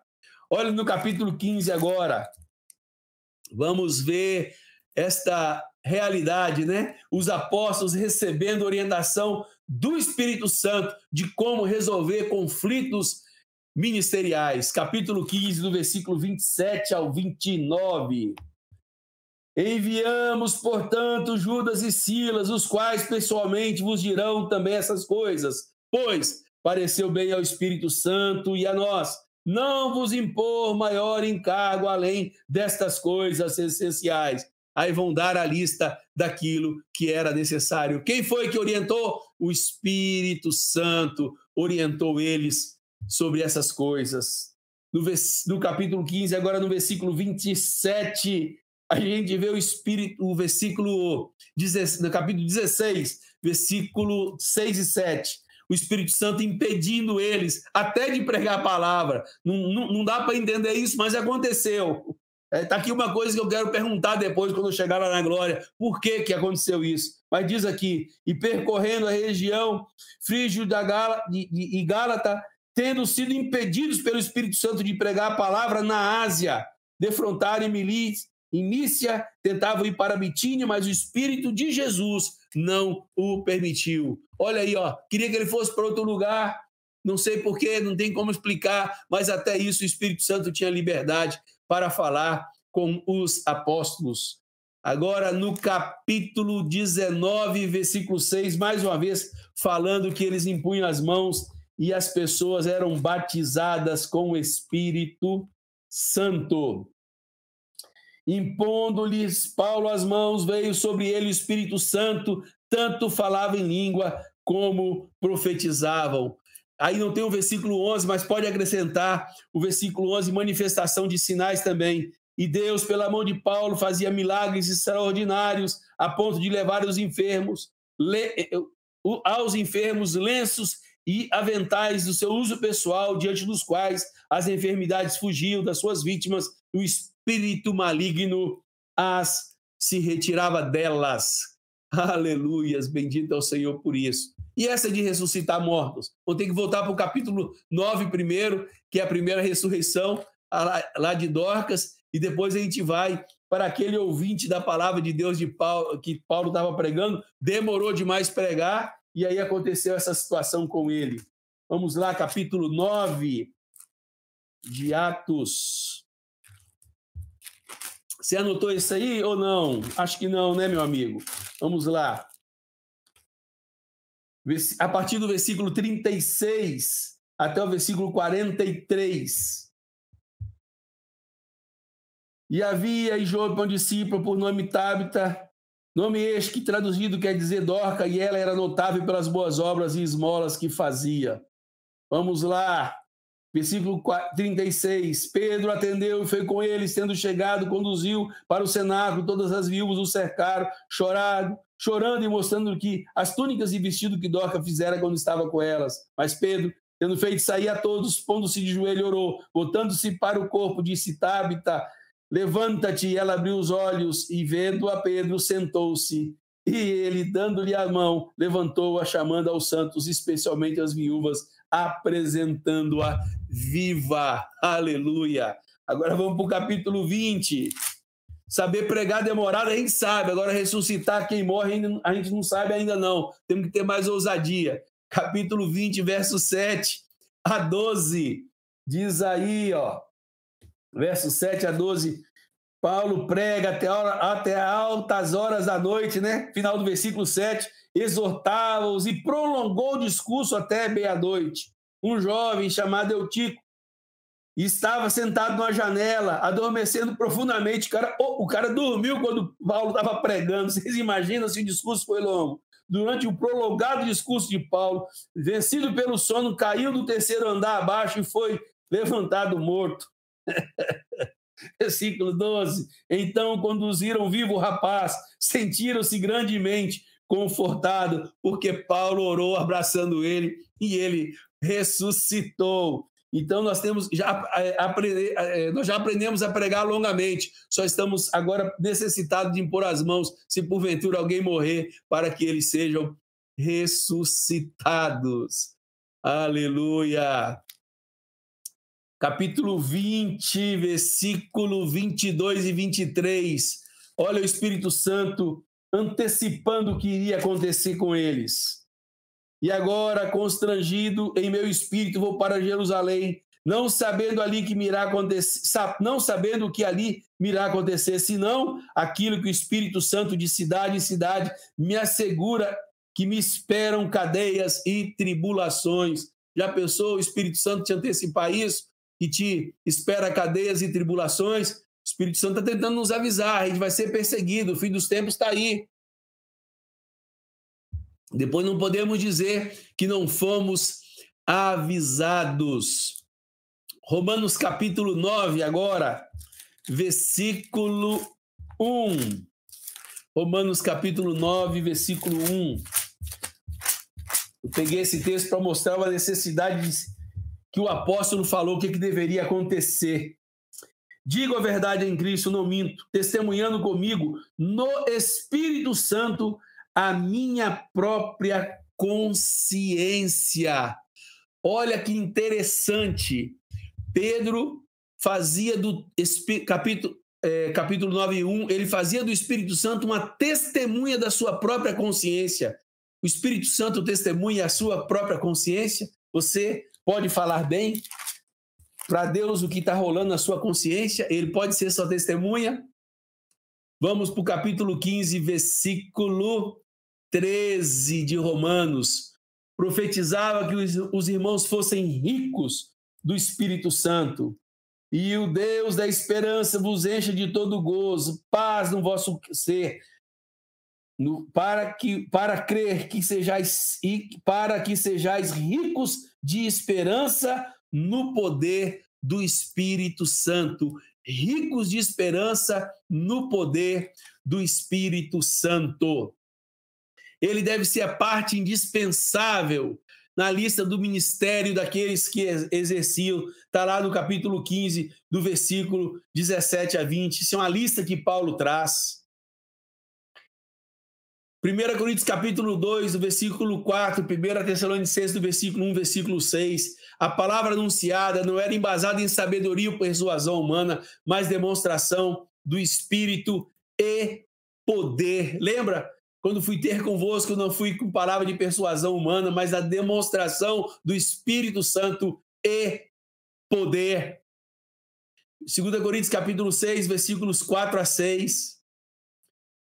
Olha no capítulo 15 agora. Vamos ver esta realidade, né? Os apóstolos recebendo orientação do Espírito Santo de como resolver conflitos ministeriais, capítulo 15, do versículo 27 ao 29. Enviamos, portanto, Judas e Silas, os quais pessoalmente vos dirão também essas coisas, pois pareceu bem ao Espírito Santo e a nós não vos impor maior encargo além destas coisas essenciais. Aí vão dar a lista daquilo que era necessário. Quem foi que orientou? O Espírito Santo orientou eles sobre essas coisas. No, no capítulo 15, agora no versículo 27, a gente vê o Espírito, o versículo, no capítulo 16, versículo 6 e 7 o Espírito Santo impedindo eles até de pregar a palavra. Não, não, não dá para entender isso, mas aconteceu. Está é, tá aqui uma coisa que eu quero perguntar depois, quando eu chegar lá na glória, por que, que aconteceu isso? Mas diz aqui, e percorrendo a região frígio da Gala, e Gálata, tendo sido impedidos pelo Espírito Santo de pregar a palavra na Ásia, defrontaram Inícia tentavam ir para Bitínia, mas o Espírito de Jesus não o permitiu. Olha aí, ó, queria que ele fosse para outro lugar, não sei porquê, não tem como explicar, mas até isso o Espírito Santo tinha liberdade para falar com os apóstolos. Agora, no capítulo 19, versículo 6, mais uma vez, falando que eles impunham as mãos e as pessoas eram batizadas com o Espírito Santo. Impondo-lhes Paulo as mãos, veio sobre ele o Espírito Santo, tanto falava em língua como profetizavam. Aí não tem o versículo 11, mas pode acrescentar o versículo 11, manifestação de sinais também. E Deus, pela mão de Paulo, fazia milagres extraordinários, a ponto de levar os enfermos, aos enfermos lenços e aventais do seu uso pessoal, diante dos quais as enfermidades fugiam das suas vítimas, o espírito maligno as se retirava delas. Aleluias, bendito é o Senhor por isso. E essa de ressuscitar mortos? Vou ter que voltar para o capítulo 9 primeiro, que é a primeira ressurreição lá de Dorcas, e depois a gente vai para aquele ouvinte da palavra de Deus de Paulo, que Paulo estava pregando, demorou demais pregar, e aí aconteceu essa situação com ele. Vamos lá, capítulo 9 de Atos. Você anotou isso aí ou não? Acho que não, né, meu amigo? Vamos lá. A partir do versículo 36 até o versículo 43. E havia em Jope um discípulo por nome Tabita, nome este que traduzido quer dizer Dorca, e ela era notável pelas boas obras e esmolas que fazia. Vamos lá. Versículo 36. Pedro atendeu e foi com eles, tendo chegado, conduziu para o cenáculo, todas as viúvas o cercaram, chorado, chorando e mostrando que as túnicas e vestido que Dorca fizera quando estava com elas. Mas Pedro, tendo feito sair a todos, pondo-se de joelho, orou, voltando-se para o corpo, disse: Tabita, levanta-te. E ela abriu os olhos e, vendo a Pedro, sentou-se. E ele, dando-lhe a mão, levantou-a, chamando aos santos, especialmente as viúvas, apresentando-a viva. Aleluia. Agora vamos para o capítulo 20. Saber pregar demorado a gente sabe, agora ressuscitar quem morre a gente não sabe ainda não. Temos que ter mais ousadia. Capítulo 20, verso 7 a 12. Diz aí, ó. Verso 7 a 12. Paulo prega até, hora, até altas horas da noite, né? Final do versículo 7 exortava-os e prolongou o discurso até meia-noite. Um jovem chamado Eutico estava sentado numa janela, adormecendo profundamente. O cara, o cara dormiu quando Paulo estava pregando. Vocês imaginam se o discurso foi longo? Durante o prolongado discurso de Paulo, vencido pelo sono, caiu do terceiro andar abaixo e foi levantado morto. Versículo 12. Então conduziram vivo o rapaz, sentiram-se grandemente confortado, porque Paulo orou abraçando ele e ele ressuscitou. Então nós temos já é, aprender, é, nós já aprendemos a pregar longamente. Só estamos agora necessitados de impor as mãos, se porventura alguém morrer, para que eles sejam ressuscitados. Aleluia. Capítulo 20, versículo 22 e 23. Olha o Espírito Santo antecipando o que iria acontecer com eles. E agora, constrangido em meu espírito, vou para Jerusalém, não sabendo ali que irá acontecer, não sabendo o que ali irá acontecer, senão aquilo que o Espírito Santo de cidade em cidade me assegura que me esperam cadeias e tribulações. Já pensou o Espírito Santo te antecipar isso? Que te espera cadeias e tribulações? O Espírito Santo está tentando nos avisar, a gente vai ser perseguido, o fim dos tempos está aí. Depois não podemos dizer que não fomos avisados. Romanos capítulo 9, agora, versículo 1. Romanos capítulo 9, versículo 1. Eu peguei esse texto para mostrar uma necessidade que o apóstolo falou o que, que deveria acontecer. Digo a verdade em Cristo, não minto, testemunhando comigo no Espírito Santo a minha própria consciência. Olha que interessante. Pedro fazia do capítulo, é, capítulo 9, 1, ele fazia do Espírito Santo uma testemunha da sua própria consciência. O Espírito Santo testemunha a sua própria consciência. Você pode falar bem, para Deus o que está rolando na sua consciência, ele pode ser sua testemunha. Vamos para o capítulo 15, versículo 13 de Romanos. Profetizava que os irmãos fossem ricos do Espírito Santo. E o Deus da esperança vos encha de todo gozo, paz no vosso ser, no, para que para crer que sejais e para que sejais ricos de esperança no poder do Espírito Santo, ricos de esperança no poder do Espírito Santo. Ele deve ser a parte indispensável na lista do ministério daqueles que exerciam. Está lá no capítulo 15, do versículo 17 a 20. Isso é uma lista que Paulo traz. 1 Coríntios capítulo 2, do versículo 4, 1 Tessalonicenses do versículo 1, versículo 6, a palavra anunciada não era embasada em sabedoria ou persuasão humana, mas demonstração do Espírito e poder. Lembra? Quando fui ter convosco, não fui com palavra de persuasão humana, mas a demonstração do Espírito Santo e poder. 2 Coríntios capítulo 6, versículos 4 a 6.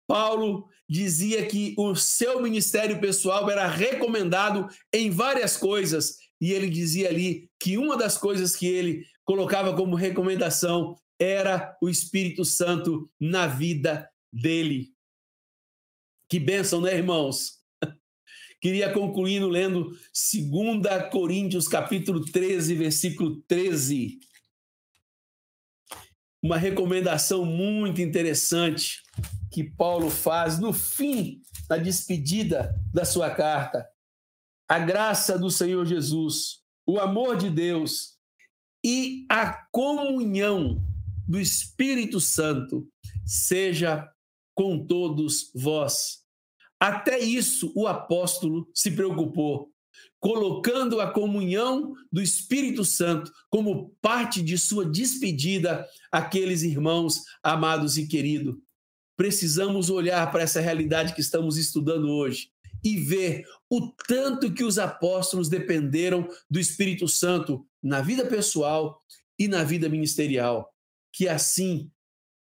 Paulo dizia que o seu ministério pessoal era recomendado em várias coisas, e ele dizia ali que uma das coisas que ele colocava como recomendação era o Espírito Santo na vida dele. Que bênção, né, irmãos? Queria concluir lendo 2 Coríntios capítulo 13, versículo 13. Uma recomendação muito interessante que Paulo faz no fim da despedida da sua carta. A graça do Senhor Jesus, o amor de Deus e a comunhão do Espírito Santo seja com todos vós. Até isso o apóstolo se preocupou, colocando a comunhão do Espírito Santo como parte de sua despedida àqueles irmãos amados e queridos precisamos olhar para essa realidade que estamos estudando hoje e ver o tanto que os apóstolos dependeram do Espírito Santo na vida pessoal e na vida ministerial. Que assim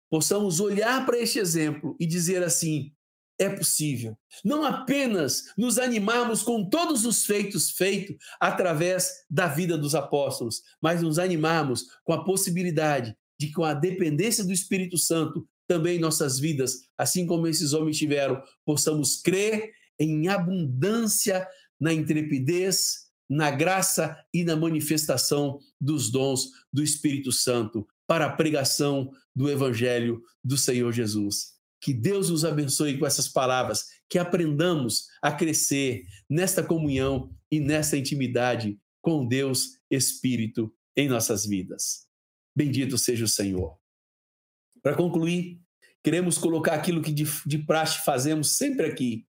possamos olhar para este exemplo e dizer assim: é possível. Não apenas nos animarmos com todos os feitos feitos através da vida dos apóstolos, mas nos animarmos com a possibilidade de, com a dependência do Espírito Santo, também nossas vidas, assim como esses homens tiveram, possamos crer em abundância na intrepidez, na graça e na manifestação dos dons do Espírito Santo para a pregação do Evangelho do Senhor Jesus. Que Deus nos abençoe com essas palavras, que aprendamos a crescer nesta comunhão e nesta intimidade com Deus Espírito em nossas vidas. Bendito seja o Senhor. Para concluir, queremos colocar aquilo que de, de praxe fazemos sempre aqui.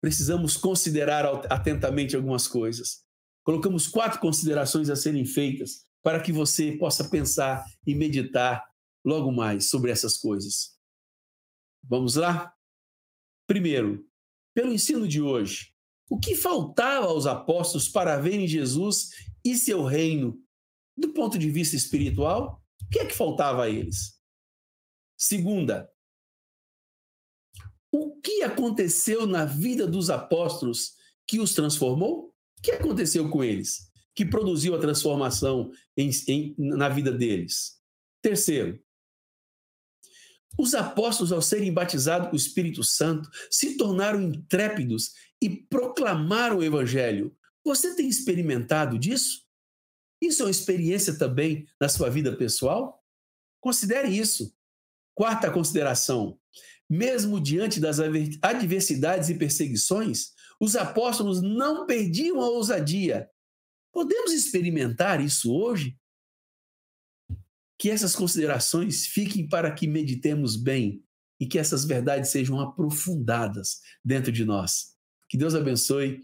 Precisamos considerar atentamente algumas coisas. Colocamos quatro considerações a serem feitas para que você possa pensar e meditar logo mais sobre essas coisas. Vamos lá? Primeiro, pelo ensino de hoje, o que faltava aos apóstolos para verem Jesus e seu reino do ponto de vista espiritual? O que é que faltava a eles? Segunda, o que aconteceu na vida dos apóstolos que os transformou? O que aconteceu com eles? Que produziu a transformação em, em, na vida deles? Terceiro, os apóstolos, ao serem batizados com o Espírito Santo, se tornaram intrépidos e proclamaram o Evangelho. Você tem experimentado disso? Isso é uma experiência também na sua vida pessoal? Considere isso. Quarta consideração: mesmo diante das adversidades e perseguições, os apóstolos não perdiam a ousadia. Podemos experimentar isso hoje? Que essas considerações fiquem para que meditemos bem e que essas verdades sejam aprofundadas dentro de nós. Que Deus abençoe